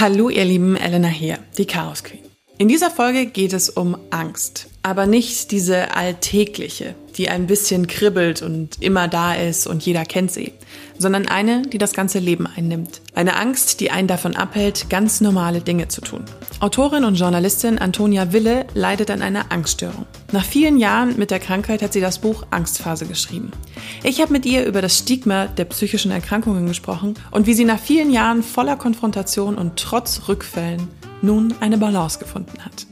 Hallo ihr Lieben, Elena hier, die Chaos Queen. In dieser Folge geht es um Angst, aber nicht diese alltägliche, die ein bisschen kribbelt und immer da ist und jeder kennt sie, sondern eine, die das ganze Leben einnimmt. Eine Angst, die einen davon abhält, ganz normale Dinge zu tun. Autorin und Journalistin Antonia Wille leidet an einer Angststörung. Nach vielen Jahren mit der Krankheit hat sie das Buch Angstphase geschrieben. Ich habe mit ihr über das Stigma der psychischen Erkrankungen gesprochen und wie sie nach vielen Jahren voller Konfrontation und trotz Rückfällen nun eine Balance gefunden hat.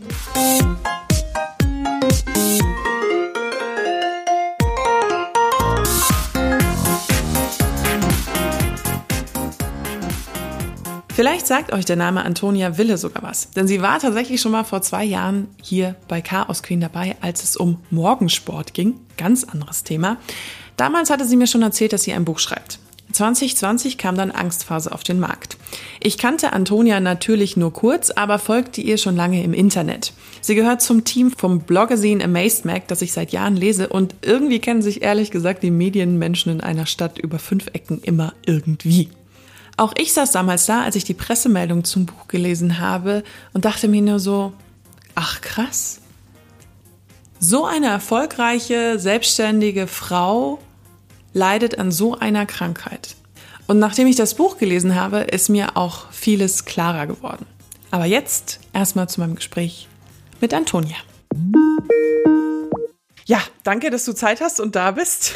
Vielleicht sagt euch der Name Antonia Wille sogar was, denn sie war tatsächlich schon mal vor zwei Jahren hier bei Chaos Queen dabei, als es um Morgensport ging. Ganz anderes Thema. Damals hatte sie mir schon erzählt, dass sie ein Buch schreibt. 2020 kam dann Angstphase auf den Markt. Ich kannte Antonia natürlich nur kurz, aber folgte ihr schon lange im Internet. Sie gehört zum Team vom Blogazine Amazed Mag, das ich seit Jahren lese und irgendwie kennen sich ehrlich gesagt die Medienmenschen in einer Stadt über fünf Ecken immer irgendwie. Auch ich saß damals da, als ich die Pressemeldung zum Buch gelesen habe und dachte mir nur so, ach krass. So eine erfolgreiche, selbstständige Frau leidet an so einer Krankheit. Und nachdem ich das Buch gelesen habe, ist mir auch vieles klarer geworden. Aber jetzt erstmal zu meinem Gespräch mit Antonia. Ja, danke, dass du Zeit hast und da bist.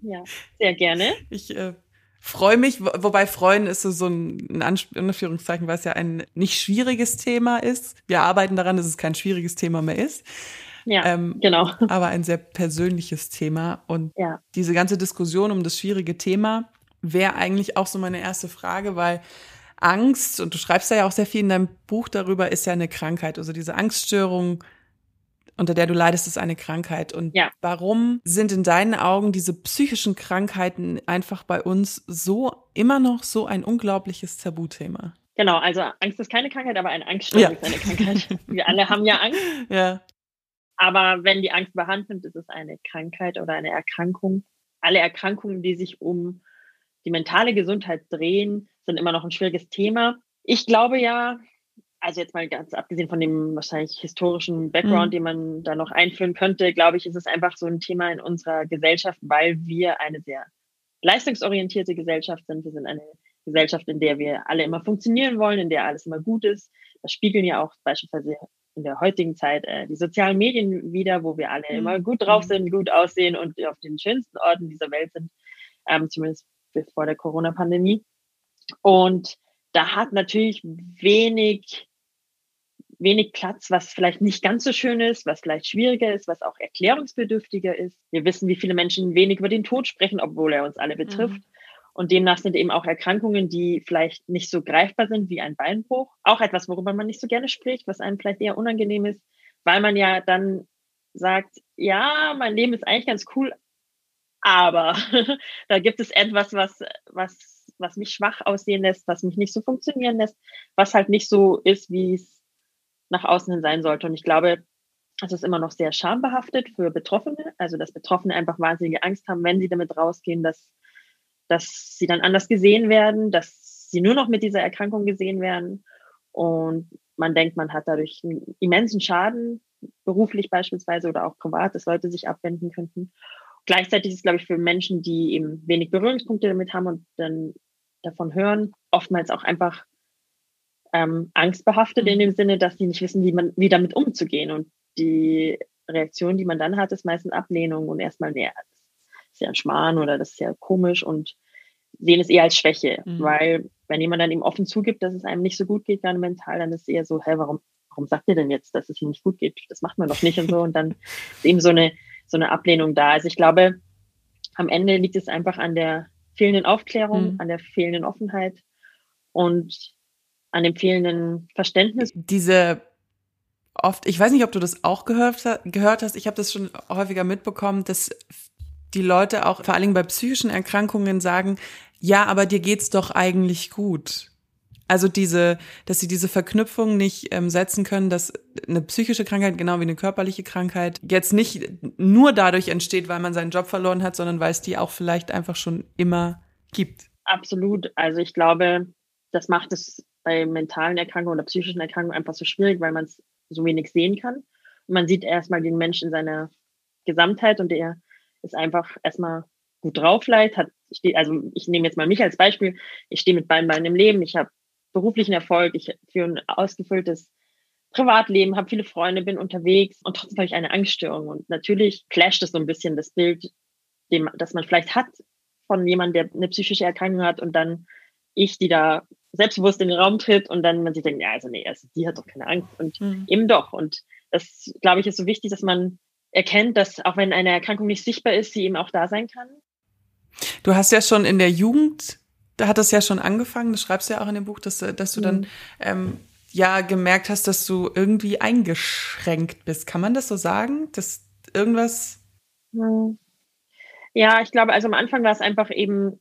Ja, sehr gerne. Ich äh, freue mich, wobei freuen ist so, ein, in Anführungszeichen, weil es ja ein nicht schwieriges Thema ist. Wir arbeiten daran, dass es kein schwieriges Thema mehr ist. Ja, ähm, genau. Aber ein sehr persönliches Thema. Und ja. diese ganze Diskussion um das schwierige Thema wäre eigentlich auch so meine erste Frage, weil Angst, und du schreibst ja auch sehr viel in deinem Buch darüber, ist ja eine Krankheit. Also diese Angststörung unter der du leidest, ist eine Krankheit. Und ja. warum sind in deinen Augen diese psychischen Krankheiten einfach bei uns so immer noch so ein unglaubliches Tabuthema? Genau, also Angst ist keine Krankheit, aber eine Angststörung ja. ist eine Krankheit. Wir alle haben ja Angst. Ja. Aber wenn die Angst überhand nimmt, ist es eine Krankheit oder eine Erkrankung. Alle Erkrankungen, die sich um die mentale Gesundheit drehen, sind immer noch ein schwieriges Thema. Ich glaube ja, also jetzt mal ganz abgesehen von dem wahrscheinlich historischen Background, mhm. den man da noch einführen könnte, glaube ich, ist es einfach so ein Thema in unserer Gesellschaft, weil wir eine sehr leistungsorientierte Gesellschaft sind. Wir sind eine Gesellschaft, in der wir alle immer funktionieren wollen, in der alles immer gut ist. Das spiegeln ja auch beispielsweise in der heutigen Zeit äh, die sozialen Medien wieder, wo wir alle mhm. immer gut drauf mhm. sind, gut aussehen und auf den schönsten Orten dieser Welt sind, ähm, zumindest vor der Corona-Pandemie. Und da hat natürlich wenig wenig Platz, was vielleicht nicht ganz so schön ist, was vielleicht schwieriger ist, was auch erklärungsbedürftiger ist. Wir wissen, wie viele Menschen wenig über den Tod sprechen, obwohl er uns alle betrifft. Mhm. Und demnach sind eben auch Erkrankungen, die vielleicht nicht so greifbar sind wie ein Beinbruch, auch etwas, worüber man nicht so gerne spricht, was einem vielleicht eher unangenehm ist, weil man ja dann sagt, ja, mein Leben ist eigentlich ganz cool, aber da gibt es etwas, was, was, was mich schwach aussehen lässt, was mich nicht so funktionieren lässt, was halt nicht so ist, wie es nach außen hin sein sollte. Und ich glaube, es ist immer noch sehr schambehaftet für Betroffene, also dass Betroffene einfach wahnsinnige Angst haben, wenn sie damit rausgehen, dass, dass sie dann anders gesehen werden, dass sie nur noch mit dieser Erkrankung gesehen werden. Und man denkt, man hat dadurch einen immensen Schaden, beruflich beispielsweise oder auch privat, dass Leute sich abwenden könnten. Gleichzeitig ist es, glaube ich, für Menschen, die eben wenig Berührungspunkte damit haben und dann davon hören, oftmals auch einfach ähm, angstbehaftet in mhm. dem Sinne, dass sie nicht wissen, wie man, wie damit umzugehen. Und die Reaktion, die man dann hat, ist meistens Ablehnung und erstmal, nee, das ist ja ein Schmarrn oder das ist ja komisch und sehen es eher als Schwäche, mhm. weil wenn jemand dann eben offen zugibt, dass es einem nicht so gut geht, gerade mental, dann ist es eher so, hä, warum, warum sagt ihr denn jetzt, dass es ihm nicht gut geht? Das macht man doch nicht und so. Und dann ist eben so eine, so eine Ablehnung da. Also ich glaube, am Ende liegt es einfach an der fehlenden Aufklärung, mhm. an der fehlenden Offenheit und an dem fehlenden Verständnis. Diese oft, ich weiß nicht, ob du das auch gehört, gehört hast, ich habe das schon häufiger mitbekommen, dass die Leute auch vor allen Dingen bei psychischen Erkrankungen sagen, ja, aber dir geht's doch eigentlich gut. Also diese, dass sie diese Verknüpfung nicht ähm, setzen können, dass eine psychische Krankheit genau wie eine körperliche Krankheit jetzt nicht nur dadurch entsteht, weil man seinen Job verloren hat, sondern weil es die auch vielleicht einfach schon immer gibt. Absolut. Also ich glaube, das macht es bei mentalen Erkrankungen oder psychischen Erkrankungen einfach so schwierig, weil man es so wenig sehen kann. Und man sieht erstmal den Menschen in seiner Gesamtheit und der ist einfach erstmal gut drauf vielleicht, hat, also ich nehme jetzt mal mich als Beispiel, ich stehe mit beiden Beinen im Leben, ich habe beruflichen Erfolg, ich führe ein ausgefülltes Privatleben, habe viele Freunde, bin unterwegs und trotzdem habe ich eine Angststörung. Und natürlich clasht es so ein bisschen das Bild, dem, das man vielleicht hat von jemandem, der eine psychische Erkrankung hat und dann ich, die da selbstbewusst in den Raum tritt und dann man sich denkt, ja, also nee, also die hat doch keine Angst und mhm. eben doch. Und das, glaube ich, ist so wichtig, dass man erkennt, dass auch wenn eine Erkrankung nicht sichtbar ist, sie eben auch da sein kann. Du hast ja schon in der Jugend, da hat das ja schon angefangen, das schreibst du ja auch in dem Buch, dass, dass du mhm. dann ähm, ja gemerkt hast, dass du irgendwie eingeschränkt bist. Kann man das so sagen? Dass irgendwas. Mhm. Ja, ich glaube, also am Anfang war es einfach eben,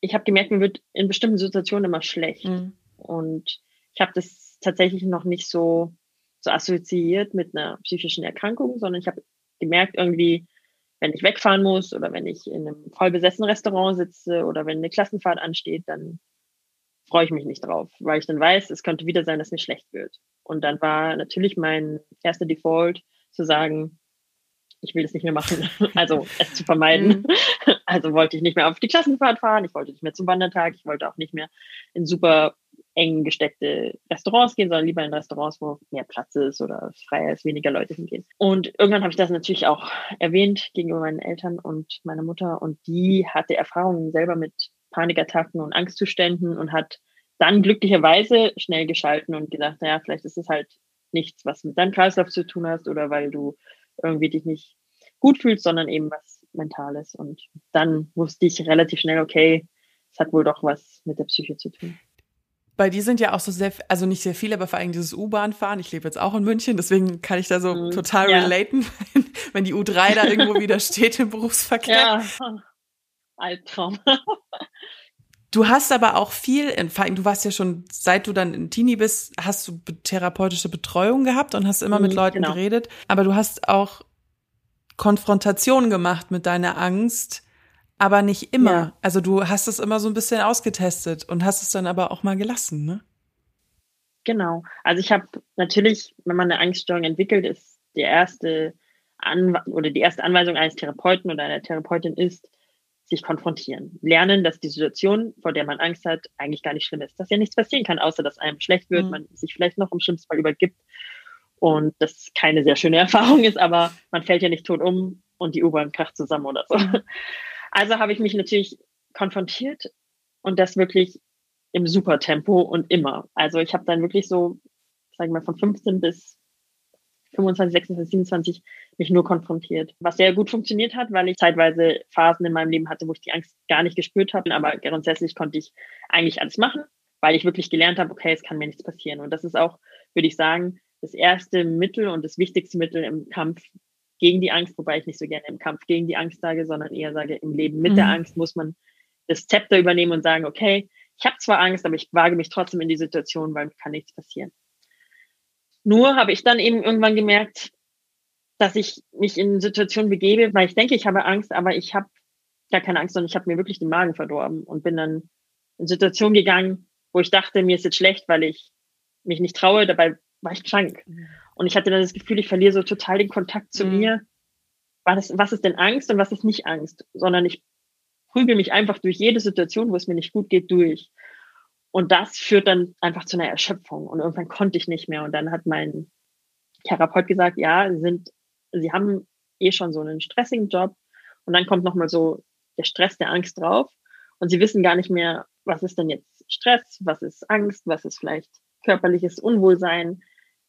ich habe gemerkt, mir wird in bestimmten Situationen immer schlecht. Mhm. Und ich habe das tatsächlich noch nicht so, so assoziiert mit einer psychischen Erkrankung, sondern ich habe gemerkt, irgendwie, wenn ich wegfahren muss oder wenn ich in einem vollbesessenen Restaurant sitze oder wenn eine Klassenfahrt ansteht, dann freue ich mich nicht drauf, weil ich dann weiß, es könnte wieder sein, dass mir schlecht wird. Und dann war natürlich mein erster Default zu sagen, ich will das nicht mehr machen, also es zu vermeiden. Mhm. Also wollte ich nicht mehr auf die Klassenfahrt fahren, ich wollte nicht mehr zum Wandertag, ich wollte auch nicht mehr in super eng gesteckte Restaurants gehen, sondern lieber in Restaurants, wo mehr Platz ist oder frei ist, weniger Leute hingehen. Und irgendwann habe ich das natürlich auch erwähnt gegenüber meinen Eltern und meiner Mutter und die hatte Erfahrungen selber mit Panikattacken und Angstzuständen und hat dann glücklicherweise schnell geschalten und gesagt, naja, vielleicht ist es halt nichts, was mit deinem Kreislauf zu tun hast oder weil du irgendwie dich nicht gut fühlst, sondern eben was Mentales. Und dann wusste ich relativ schnell, okay, es hat wohl doch was mit der Psyche zu tun. Bei dir sind ja auch so sehr, also nicht sehr viele, aber vor allem dieses U-Bahn-Fahren. Ich lebe jetzt auch in München, deswegen kann ich da so mhm, total ja. relaten, wenn die U3 da irgendwo wieder steht im Berufsverkehr. Ja, Albtraum. Du hast aber auch viel, du warst ja schon, seit du dann in Teenie bist, hast du therapeutische Betreuung gehabt und hast immer mit mhm, Leuten genau. geredet. Aber du hast auch Konfrontation gemacht mit deiner Angst aber nicht immer. Ja. Also du hast es immer so ein bisschen ausgetestet und hast es dann aber auch mal gelassen, ne? Genau. Also ich habe natürlich, wenn man eine Angststörung entwickelt, ist die erste An oder die erste Anweisung eines Therapeuten oder einer Therapeutin ist, sich konfrontieren. Lernen, dass die Situation, vor der man Angst hat, eigentlich gar nicht schlimm ist. Dass ja nichts passieren kann, außer dass einem schlecht wird, mhm. man sich vielleicht noch im schlimmsten Fall übergibt und das keine sehr schöne Erfahrung ist, aber man fällt ja nicht tot um und die U-Bahn kracht zusammen oder so. Also habe ich mich natürlich konfrontiert und das wirklich im Supertempo und immer. Also ich habe dann wirklich so, sagen wir mal, von 15 bis 25, 26, 27 mich nur konfrontiert. Was sehr gut funktioniert hat, weil ich zeitweise Phasen in meinem Leben hatte, wo ich die Angst gar nicht gespürt habe. Aber grundsätzlich konnte ich eigentlich alles machen, weil ich wirklich gelernt habe, okay, es kann mir nichts passieren. Und das ist auch, würde ich sagen, das erste Mittel und das wichtigste Mittel im Kampf gegen die Angst, wobei ich nicht so gerne im Kampf gegen die Angst sage, sondern eher sage, im Leben mit mhm. der Angst muss man das Zepter übernehmen und sagen, okay, ich habe zwar Angst, aber ich wage mich trotzdem in die Situation, weil kann nichts passieren. Nur habe ich dann eben irgendwann gemerkt, dass ich mich in Situationen begebe, weil ich denke, ich habe Angst, aber ich habe gar keine Angst, sondern ich habe mir wirklich den Magen verdorben und bin dann in Situationen gegangen, wo ich dachte, mir ist jetzt schlecht, weil ich mich nicht traue, dabei war ich krank. Und ich hatte dann das Gefühl, ich verliere so total den Kontakt zu mhm. mir. Was, was ist denn Angst und was ist nicht Angst? Sondern ich prügel mich einfach durch jede Situation, wo es mir nicht gut geht, durch. Und das führt dann einfach zu einer Erschöpfung. Und irgendwann konnte ich nicht mehr. Und dann hat mein Therapeut gesagt, ja, Sie sind, Sie haben eh schon so einen stressigen Job. Und dann kommt nochmal so der Stress der Angst drauf. Und Sie wissen gar nicht mehr, was ist denn jetzt Stress, was ist Angst, was ist vielleicht körperliches Unwohlsein,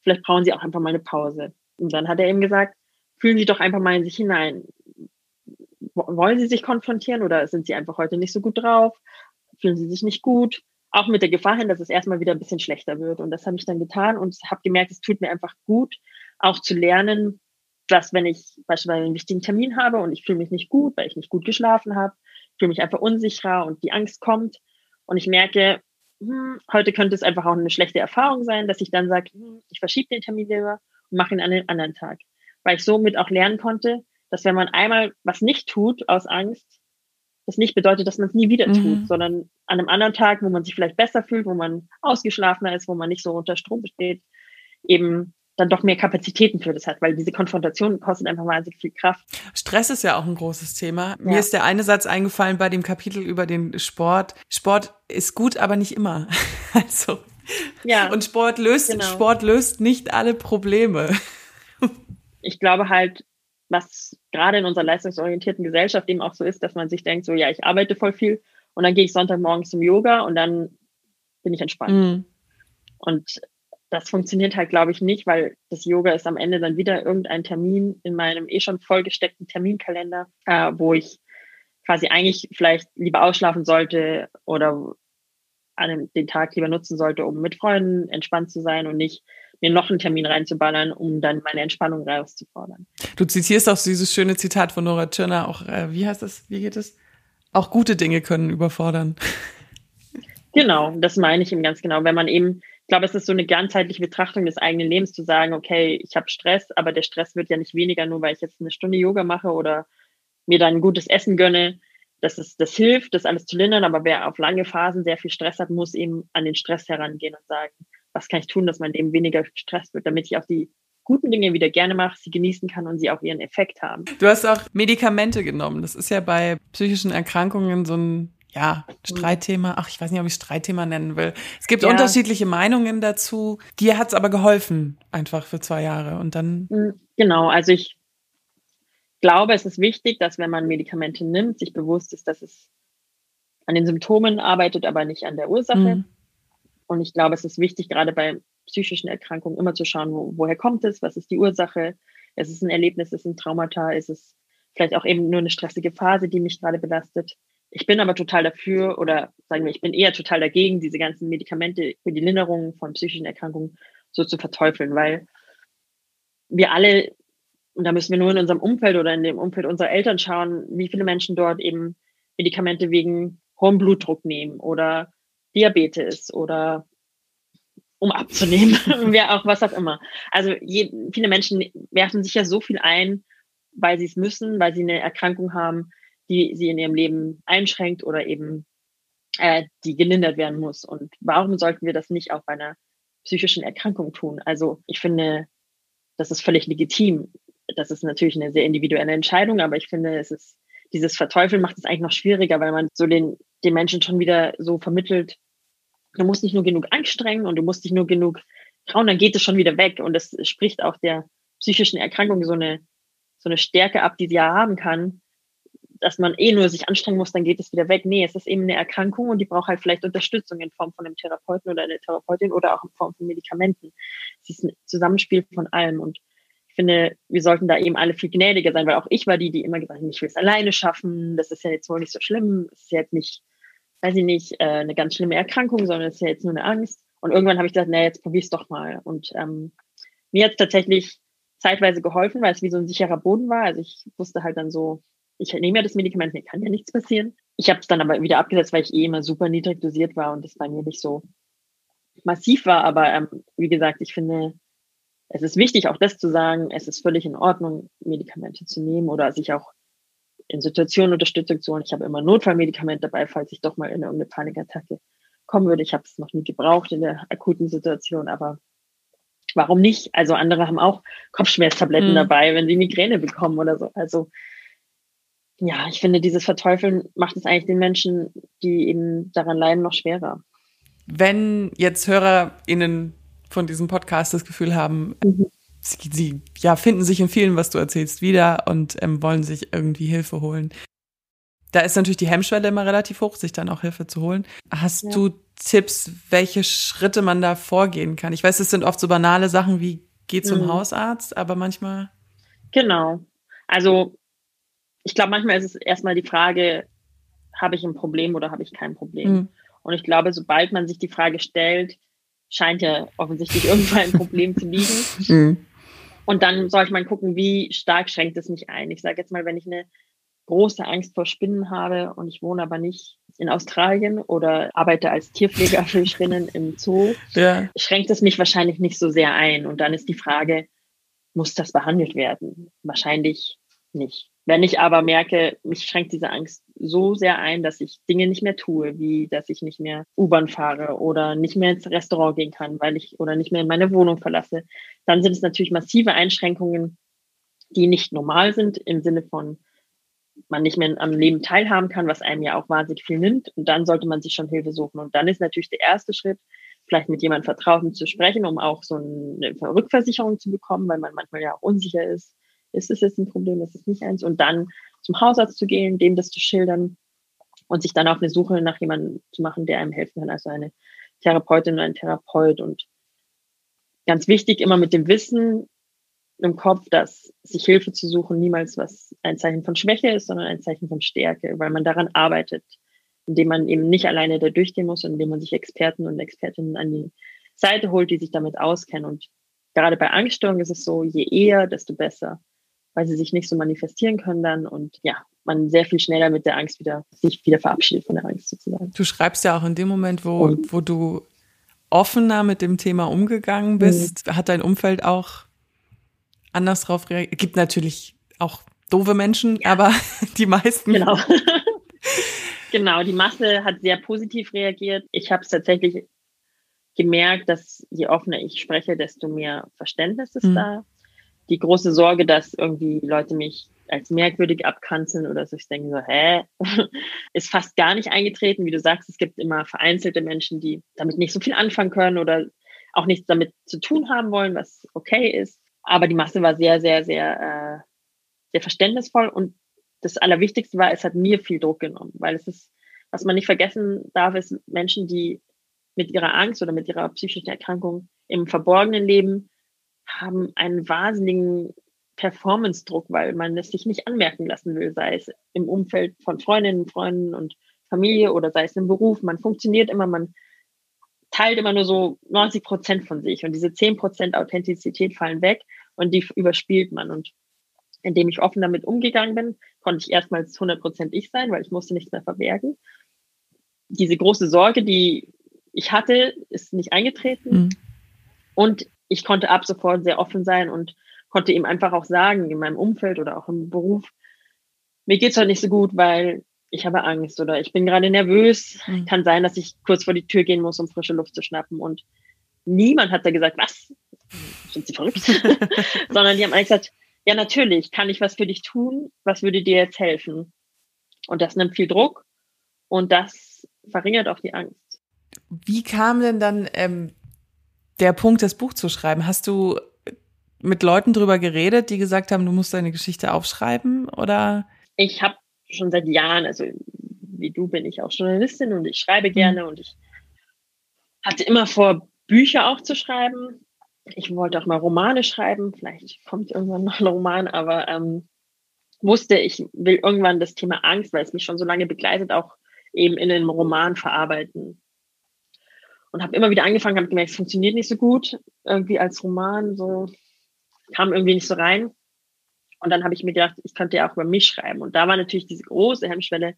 vielleicht brauchen sie auch einfach mal eine Pause. Und dann hat er eben gesagt, fühlen Sie doch einfach mal in sich hinein. Wollen Sie sich konfrontieren oder sind Sie einfach heute nicht so gut drauf? Fühlen Sie sich nicht gut? Auch mit der Gefahr hin, dass es erstmal wieder ein bisschen schlechter wird. Und das habe ich dann getan und habe gemerkt, es tut mir einfach gut, auch zu lernen, dass wenn ich beispielsweise einen wichtigen Termin habe und ich fühle mich nicht gut, weil ich nicht gut geschlafen habe, fühle mich einfach unsicherer und die Angst kommt und ich merke, hm, heute könnte es einfach auch eine schlechte Erfahrung sein, dass ich dann sage, hm, ich verschiebe den Termin lieber und mache ihn an einen anderen Tag. Weil ich somit auch lernen konnte, dass wenn man einmal was nicht tut aus Angst, das nicht bedeutet, dass man es nie wieder tut, mhm. sondern an einem anderen Tag, wo man sich vielleicht besser fühlt, wo man ausgeschlafener ist, wo man nicht so unter Strom besteht, eben dann doch mehr Kapazitäten für das hat, weil diese Konfrontation kostet einfach wahnsinnig viel Kraft. Stress ist ja auch ein großes Thema. Ja. Mir ist der eine Satz eingefallen bei dem Kapitel über den Sport. Sport ist gut, aber nicht immer. Also. Ja. Und Sport löst, genau. Sport löst nicht alle Probleme. Ich glaube halt, was gerade in unserer leistungsorientierten Gesellschaft eben auch so ist, dass man sich denkt, so ja, ich arbeite voll viel und dann gehe ich Sonntagmorgens zum Yoga und dann bin ich entspannt. Mhm. Und das funktioniert halt, glaube ich, nicht, weil das Yoga ist am Ende dann wieder irgendein Termin in meinem eh schon vollgesteckten Terminkalender, äh, wo ich quasi eigentlich vielleicht lieber ausschlafen sollte oder an den Tag lieber nutzen sollte, um mit Freunden entspannt zu sein und nicht mir noch einen Termin reinzuballern, um dann meine Entspannung rauszufordern. Du zitierst auch dieses schöne Zitat von Nora Tschirner, auch, äh, wie heißt das, wie geht es? Auch gute Dinge können überfordern. Genau, das meine ich eben ganz genau. Wenn man eben glaube, es ist so eine ganzheitliche Betrachtung des eigenen Lebens zu sagen, okay, ich habe Stress, aber der Stress wird ja nicht weniger, nur weil ich jetzt eine Stunde Yoga mache oder mir dann ein gutes Essen gönne. Das, ist, das hilft, das alles zu lindern, aber wer auf lange Phasen sehr viel Stress hat, muss eben an den Stress herangehen und sagen, was kann ich tun, dass mein Leben weniger Stress wird, damit ich auch die guten Dinge wieder gerne mache, sie genießen kann und sie auch ihren Effekt haben. Du hast auch Medikamente genommen. Das ist ja bei psychischen Erkrankungen so ein ja, Streitthema. Ach, ich weiß nicht, ob ich Streitthema nennen will. Es gibt ja. unterschiedliche Meinungen dazu. Dir hat's aber geholfen, einfach für zwei Jahre. Und dann. Hm, genau, also ich glaube, es ist wichtig, dass wenn man Medikamente nimmt, sich bewusst ist, dass es an den Symptomen arbeitet, aber nicht an der Ursache. Mhm. Und ich glaube, es ist wichtig, gerade bei psychischen Erkrankungen immer zu schauen, wo, woher kommt es, was ist die Ursache, ist es ein Erlebnis, ist es ein Traumata, ist es vielleicht auch eben nur eine stressige Phase, die mich gerade belastet. Ich bin aber total dafür oder sagen wir, ich bin eher total dagegen, diese ganzen Medikamente für die Linderung von psychischen Erkrankungen so zu verteufeln, weil wir alle, und da müssen wir nur in unserem Umfeld oder in dem Umfeld unserer Eltern schauen, wie viele Menschen dort eben Medikamente wegen hohem Blutdruck nehmen oder Diabetes oder um abzunehmen, wer auch was auch immer. Also je, viele Menschen werfen sich ja so viel ein, weil sie es müssen, weil sie eine Erkrankung haben, die sie in ihrem Leben einschränkt oder eben äh, die gelindert werden muss. Und warum sollten wir das nicht auch bei einer psychischen Erkrankung tun? Also ich finde, das ist völlig legitim. Das ist natürlich eine sehr individuelle Entscheidung, aber ich finde, es ist dieses Verteufeln macht es eigentlich noch schwieriger, weil man so den, den Menschen schon wieder so vermittelt, du musst nicht nur genug anstrengen und du musst dich nur genug trauen, dann geht es schon wieder weg. Und das spricht auch der psychischen Erkrankung so eine, so eine Stärke ab, die sie ja haben kann, dass man eh nur sich anstrengen muss, dann geht es wieder weg. Nee, es ist eben eine Erkrankung und die braucht halt vielleicht Unterstützung in Form von einem Therapeuten oder einer Therapeutin oder auch in Form von Medikamenten. Es ist ein Zusammenspiel von allem und ich finde, wir sollten da eben alle viel gnädiger sein, weil auch ich war die, die immer gesagt hat, ich will es alleine schaffen, das ist ja jetzt wohl nicht so schlimm, es ist ja jetzt nicht, weiß ich nicht, äh, eine ganz schlimme Erkrankung, sondern es ist ja jetzt nur eine Angst. Und irgendwann habe ich gesagt, na, jetzt probier's doch mal. Und ähm, mir hat es tatsächlich zeitweise geholfen, weil es wie so ein sicherer Boden war. Also ich wusste halt dann so, ich nehme ja das Medikament, mir kann ja nichts passieren. Ich habe es dann aber wieder abgesetzt, weil ich eh immer super niedrig dosiert war und das bei mir nicht so massiv war. Aber ähm, wie gesagt, ich finde, es ist wichtig, auch das zu sagen, es ist völlig in Ordnung, Medikamente zu nehmen oder sich auch in Situationen Unterstützung zu holen. Ich habe immer Notfallmedikament dabei, falls ich doch mal in irgendeine Panikattacke kommen würde. Ich habe es noch nie gebraucht in der akuten Situation, aber warum nicht? Also andere haben auch Kopfschmerztabletten mhm. dabei, wenn sie Migräne bekommen oder so. Also ja, ich finde, dieses Verteufeln macht es eigentlich den Menschen, die eben daran leiden, noch schwerer. Wenn jetzt HörerInnen von diesem Podcast das Gefühl haben, mhm. sie, sie, ja, finden sich in vielen, was du erzählst, wieder und ähm, wollen sich irgendwie Hilfe holen. Da ist natürlich die Hemmschwelle immer relativ hoch, sich dann auch Hilfe zu holen. Hast ja. du Tipps, welche Schritte man da vorgehen kann? Ich weiß, es sind oft so banale Sachen wie geh zum mhm. Hausarzt, aber manchmal. Genau. Also ich glaube, manchmal ist es erstmal die Frage, habe ich ein Problem oder habe ich kein Problem? Mhm. Und ich glaube, sobald man sich die Frage stellt, scheint ja offensichtlich irgendwo ein Problem zu liegen. Mhm. Und dann soll ich mal gucken, wie stark schränkt es mich ein. Ich sage jetzt mal, wenn ich eine große Angst vor Spinnen habe und ich wohne aber nicht in Australien oder arbeite als Tierpfleger für Spinnen im Zoo, ja. schränkt es mich wahrscheinlich nicht so sehr ein. Und dann ist die Frage, muss das behandelt werden? Wahrscheinlich nicht. Wenn ich aber merke, mich schränkt diese Angst so sehr ein, dass ich Dinge nicht mehr tue, wie dass ich nicht mehr U-Bahn fahre oder nicht mehr ins Restaurant gehen kann, weil ich oder nicht mehr in meine Wohnung verlasse. Dann sind es natürlich massive Einschränkungen, die nicht normal sind im Sinne von man nicht mehr am Leben teilhaben kann, was einem ja auch wahnsinnig viel nimmt. Und dann sollte man sich schon Hilfe suchen. Und dann ist natürlich der erste Schritt, vielleicht mit jemandem Vertrauten zu sprechen, um auch so eine Rückversicherung zu bekommen, weil man manchmal ja auch unsicher ist, ist es jetzt ein Problem, ist es nicht eins? Und dann zum Hausarzt zu gehen, dem das zu schildern und sich dann auf eine Suche nach jemandem zu machen, der einem helfen kann, also eine Therapeutin oder ein Therapeut. Und ganz wichtig, immer mit dem Wissen im Kopf, dass sich Hilfe zu suchen niemals was ein Zeichen von Schwäche ist, sondern ein Zeichen von Stärke, weil man daran arbeitet, indem man eben nicht alleine da durchgehen muss, indem man sich Experten und Expertinnen an die Seite holt, die sich damit auskennen. Und gerade bei Angststörungen ist es so, je eher, desto besser weil sie sich nicht so manifestieren können dann und ja, man sehr viel schneller mit der Angst wieder sich wieder verabschiedet von der Angst sozusagen. Du schreibst ja auch in dem Moment, wo, und, wo du offener mit dem Thema umgegangen bist, mhm. hat dein Umfeld auch anders drauf reagiert. Es gibt natürlich auch doofe Menschen, ja. aber die meisten. Genau. genau, die Masse hat sehr positiv reagiert. Ich habe es tatsächlich gemerkt, dass je offener ich spreche, desto mehr Verständnis ist mhm. da die große Sorge, dass irgendwie Leute mich als merkwürdig abkanzeln oder so. Ich denke so, hä? ist fast gar nicht eingetreten. Wie du sagst, es gibt immer vereinzelte Menschen, die damit nicht so viel anfangen können oder auch nichts damit zu tun haben wollen, was okay ist. Aber die Masse war sehr, sehr, sehr, äh, sehr verständnisvoll. Und das Allerwichtigste war, es hat mir viel Druck genommen, weil es ist, was man nicht vergessen darf, ist Menschen, die mit ihrer Angst oder mit ihrer psychischen Erkrankung im Verborgenen leben, haben einen wahnsinnigen Performance-Druck, weil man es sich nicht anmerken lassen will, sei es im Umfeld von Freundinnen, Freunden und Familie oder sei es im Beruf. Man funktioniert immer, man teilt immer nur so 90 Prozent von sich und diese 10 Prozent Authentizität fallen weg und die überspielt man. Und indem ich offen damit umgegangen bin, konnte ich erstmals 100 Prozent ich sein, weil ich musste nichts mehr verbergen. Diese große Sorge, die ich hatte, ist nicht eingetreten. Mhm. Und ich konnte ab sofort sehr offen sein und konnte ihm einfach auch sagen, in meinem Umfeld oder auch im Beruf, mir geht's heute nicht so gut, weil ich habe Angst oder ich bin gerade nervös. Mhm. Kann sein, dass ich kurz vor die Tür gehen muss, um frische Luft zu schnappen. Und niemand hat da gesagt, was? Sind Sie verrückt? Sondern die haben alle gesagt, ja, natürlich, kann ich was für dich tun? Was würde dir jetzt helfen? Und das nimmt viel Druck und das verringert auch die Angst. Wie kam denn dann ähm, der Punkt, das Buch zu schreiben? Hast du mit Leuten drüber geredet, die gesagt haben, du musst deine Geschichte aufschreiben oder? Ich habe schon seit Jahren, also wie du bin ich auch Journalistin und ich schreibe mhm. gerne und ich hatte immer vor, Bücher auch zu schreiben. Ich wollte auch mal Romane schreiben, vielleicht kommt irgendwann noch ein Roman, aber ähm, wusste, ich will irgendwann das Thema Angst, weil es mich schon so lange begleitet, auch eben in einem Roman verarbeiten und habe immer wieder angefangen, habe gemerkt, es funktioniert nicht so gut, irgendwie als Roman, so kam irgendwie nicht so rein. Und dann habe ich mir gedacht, ich könnte ja auch über mich schreiben. Und da war natürlich diese große Hemmschwelle,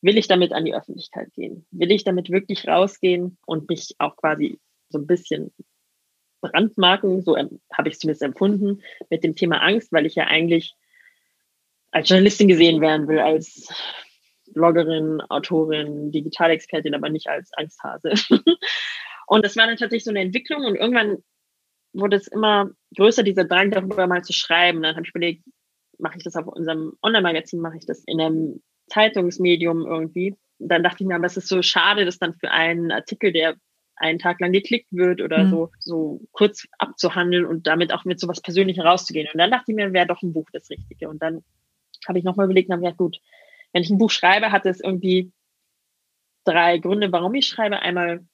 will ich damit an die Öffentlichkeit gehen? Will ich damit wirklich rausgehen und mich auch quasi so ein bisschen brandmarken, so habe ich es zumindest empfunden, mit dem Thema Angst, weil ich ja eigentlich als Journalistin gesehen werden will, als Bloggerin, Autorin, Digitalexpertin, aber nicht als Angsthase. und das war dann tatsächlich so eine Entwicklung und irgendwann wurde es immer größer, dieser Drang darüber mal zu schreiben. Dann habe ich überlegt, mache ich das auf unserem Online-Magazin, mache ich das in einem Zeitungsmedium irgendwie. Und dann dachte ich mir, aber es ist so schade, dass dann für einen Artikel, der einen Tag lang geklickt wird oder mhm. so, so kurz abzuhandeln und damit auch mit so was Persönlichem rauszugehen. Und dann dachte ich mir, wäre doch ein Buch das Richtige. Und dann habe ich nochmal überlegt und habe gesagt, gut, wenn ich ein Buch schreibe, hat es irgendwie drei Gründe, warum ich schreibe. Einmal,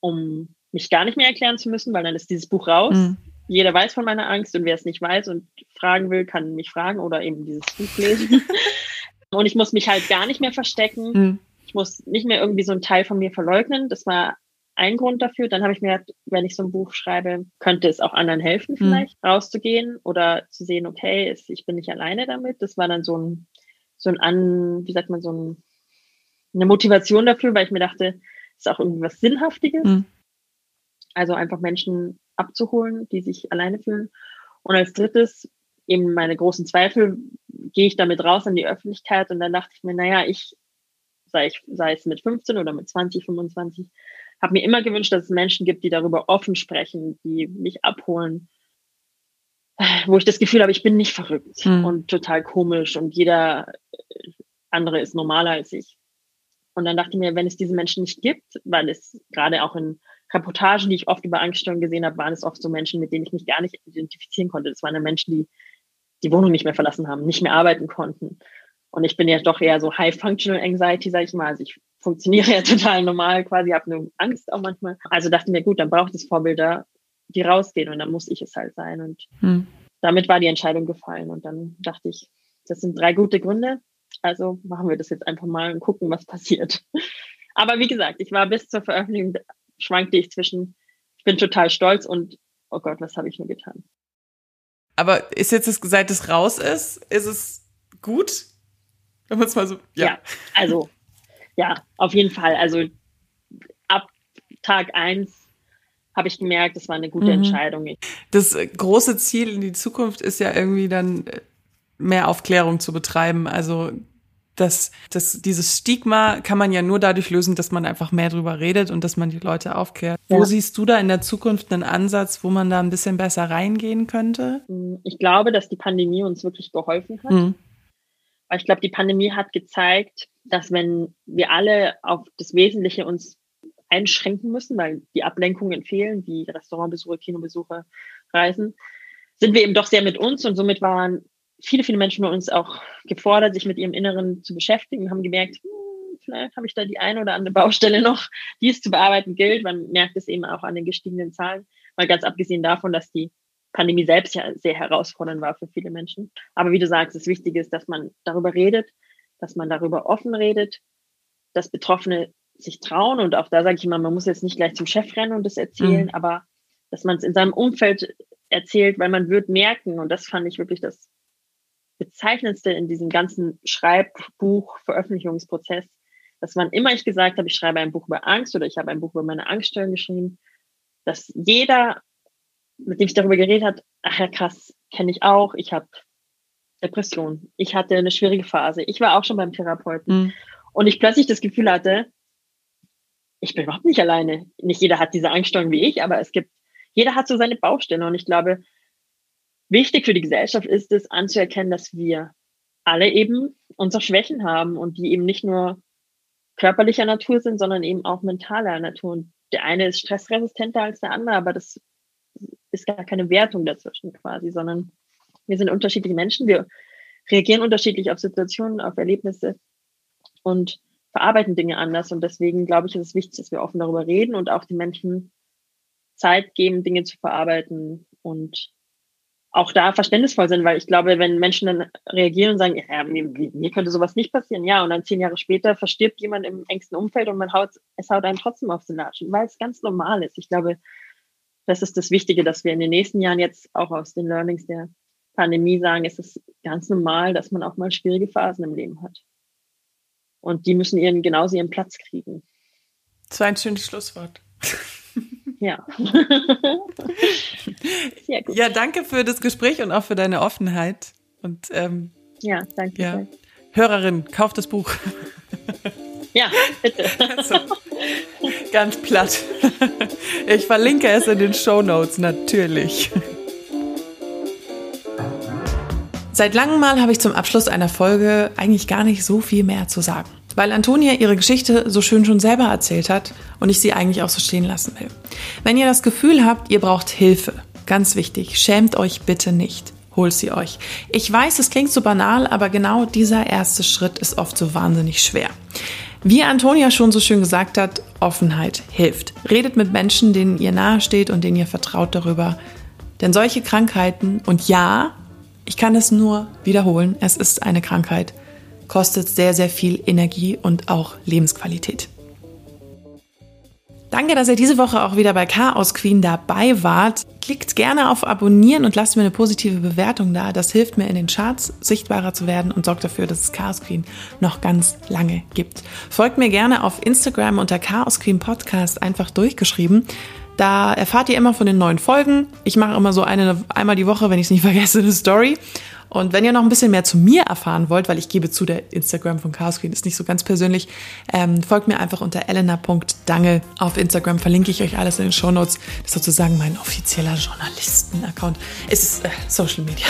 um mich gar nicht mehr erklären zu müssen, weil dann ist dieses Buch raus. Mhm. Jeder weiß von meiner Angst und wer es nicht weiß und fragen will, kann mich fragen oder eben dieses Buch lesen. und ich muss mich halt gar nicht mehr verstecken. Mhm. Ich muss nicht mehr irgendwie so einen Teil von mir verleugnen. Das war ein Grund dafür. Dann habe ich mir gedacht, wenn ich so ein Buch schreibe, könnte es auch anderen helfen, mhm. vielleicht mhm. rauszugehen oder zu sehen, okay, ich bin nicht alleine damit. Das war dann so ein so ein An, wie sagt man, so ein, eine Motivation dafür, weil ich mir dachte, ist auch irgendwie was Sinnhaftiges. Mhm. Also einfach Menschen abzuholen, die sich alleine fühlen. Und als drittes eben meine großen Zweifel, gehe ich damit raus in die Öffentlichkeit und dann dachte ich mir, naja, ich, sei, ich, sei es mit 15 oder mit 20, 25, habe mir immer gewünscht, dass es Menschen gibt, die darüber offen sprechen, die mich abholen, wo ich das Gefühl habe, ich bin nicht verrückt mhm. und total komisch und jeder andere ist normaler als ich. Und dann dachte ich mir, wenn es diese Menschen nicht gibt, weil es gerade auch in Reportagen, die ich oft über Angststörungen gesehen habe, waren es oft so Menschen, mit denen ich mich gar nicht identifizieren konnte. Das waren ja Menschen, die die Wohnung nicht mehr verlassen haben, nicht mehr arbeiten konnten. Und ich bin ja doch eher so High Functional Anxiety, sage ich mal. Also ich funktioniere ja total normal, quasi habe nur Angst auch manchmal. Also dachte mir, gut, dann braucht es Vorbilder, die rausgehen und dann muss ich es halt sein. Und hm. damit war die Entscheidung gefallen. Und dann dachte ich, das sind drei gute Gründe. Also machen wir das jetzt einfach mal und gucken, was passiert. Aber wie gesagt, ich war bis zur Veröffentlichung, schwankte ich zwischen, ich bin total stolz und, oh Gott, was habe ich nur getan. Aber ist jetzt, das, seit es raus ist, ist es gut? Wenn man es mal so, ja. ja. Also, ja, auf jeden Fall. Also, ab Tag eins habe ich gemerkt, das war eine gute mhm. Entscheidung. Das große Ziel in die Zukunft ist ja irgendwie dann mehr Aufklärung zu betreiben. Also das, das, dieses Stigma kann man ja nur dadurch lösen, dass man einfach mehr drüber redet und dass man die Leute aufklärt. Ja. Wo siehst du da in der Zukunft einen Ansatz, wo man da ein bisschen besser reingehen könnte? Ich glaube, dass die Pandemie uns wirklich geholfen hat. Mhm. Weil ich glaube, die Pandemie hat gezeigt, dass wenn wir alle auf das Wesentliche uns einschränken müssen, weil die Ablenkungen fehlen, wie Restaurantbesuche, Kinobesuche, Reisen, sind wir eben doch sehr mit uns und somit waren viele, viele Menschen bei uns auch gefordert, sich mit ihrem Inneren zu beschäftigen, haben gemerkt, hm, vielleicht habe ich da die eine oder andere Baustelle noch, die es zu bearbeiten gilt. Man merkt es eben auch an den gestiegenen Zahlen, mal ganz abgesehen davon, dass die Pandemie selbst ja sehr herausfordernd war für viele Menschen. Aber wie du sagst, das Wichtige ist, dass man darüber redet, dass man darüber offen redet, dass Betroffene sich trauen. Und auch da sage ich immer, man muss jetzt nicht gleich zum Chef rennen und das erzählen, mhm. aber dass man es in seinem Umfeld erzählt, weil man wird merken, und das fand ich wirklich das Bezeichnendste in diesem ganzen Schreibbuch-Veröffentlichungsprozess, dass wann immer ich gesagt habe, ich schreibe ein Buch über Angst oder ich habe ein Buch über meine Angststörung geschrieben, dass jeder, mit dem ich darüber geredet hat, ach ja krass, kenne ich auch, ich habe Depression, ich hatte eine schwierige Phase, ich war auch schon beim Therapeuten mhm. und ich plötzlich das Gefühl hatte, ich bin überhaupt nicht alleine. Nicht jeder hat diese Angststörung wie ich, aber es gibt, jeder hat so seine Baustelle und ich glaube, wichtig für die Gesellschaft ist es anzuerkennen, dass wir alle eben unsere Schwächen haben und die eben nicht nur körperlicher Natur sind, sondern eben auch mentaler Natur. Und der eine ist stressresistenter als der andere, aber das ist gar keine Wertung dazwischen quasi, sondern wir sind unterschiedliche Menschen, wir reagieren unterschiedlich auf Situationen, auf Erlebnisse und verarbeiten Dinge anders. Und deswegen glaube ich, ist es wichtig, dass wir offen darüber reden und auch den Menschen Zeit geben, Dinge zu verarbeiten und auch da verständnisvoll sind, weil ich glaube, wenn Menschen dann reagieren und sagen, ja, mir, könnte sowas nicht passieren, ja, und dann zehn Jahre später verstirbt jemand im engsten Umfeld und man haut, es haut einen trotzdem auf den Latschen, weil es ganz normal ist. Ich glaube, das ist das Wichtige, dass wir in den nächsten Jahren jetzt auch aus den Learnings der Pandemie sagen, es ist ganz normal, dass man auch mal schwierige Phasen im Leben hat. Und die müssen ihren genauso ihren Platz kriegen. Das war ein schönes Schlusswort. Ja. Gut. Ja, danke für das Gespräch und auch für deine Offenheit. Und ähm, ja, danke. Ja. Hörerin, kauft das Buch. Ja, bitte. Also, ganz platt. Ich verlinke es in den Show Notes natürlich. Seit langem Mal habe ich zum Abschluss einer Folge eigentlich gar nicht so viel mehr zu sagen weil Antonia ihre Geschichte so schön schon selber erzählt hat und ich sie eigentlich auch so stehen lassen will. Wenn ihr das Gefühl habt, ihr braucht Hilfe, ganz wichtig, schämt euch bitte nicht. Holt sie euch. Ich weiß, es klingt so banal, aber genau dieser erste Schritt ist oft so wahnsinnig schwer. Wie Antonia schon so schön gesagt hat, Offenheit hilft. Redet mit Menschen, denen ihr nahesteht und denen ihr vertraut darüber. Denn solche Krankheiten, und ja, ich kann es nur wiederholen, es ist eine Krankheit, kostet sehr, sehr viel Energie und auch Lebensqualität. Danke, dass ihr diese Woche auch wieder bei Chaos Queen dabei wart. Klickt gerne auf Abonnieren und lasst mir eine positive Bewertung da. Das hilft mir in den Charts sichtbarer zu werden und sorgt dafür, dass es Chaos Queen noch ganz lange gibt. Folgt mir gerne auf Instagram unter Chaos Queen Podcast einfach durchgeschrieben. Da erfahrt ihr immer von den neuen Folgen. Ich mache immer so eine einmal die Woche, wenn ich es nicht vergesse, eine Story. Und wenn ihr noch ein bisschen mehr zu mir erfahren wollt, weil ich gebe zu, der Instagram von Chaos Queen ist nicht so ganz persönlich, ähm, folgt mir einfach unter elena.dangel auf Instagram. Verlinke ich euch alles in den Show Notes. Das ist sozusagen mein offizieller Journalisten-Account. Es ist äh, Social Media.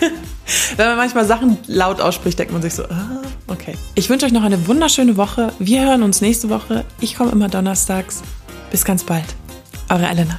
wenn man manchmal Sachen laut ausspricht, denkt man sich so, ah, okay. Ich wünsche euch noch eine wunderschöne Woche. Wir hören uns nächste Woche. Ich komme immer donnerstags. Bis ganz bald. Eure Elena.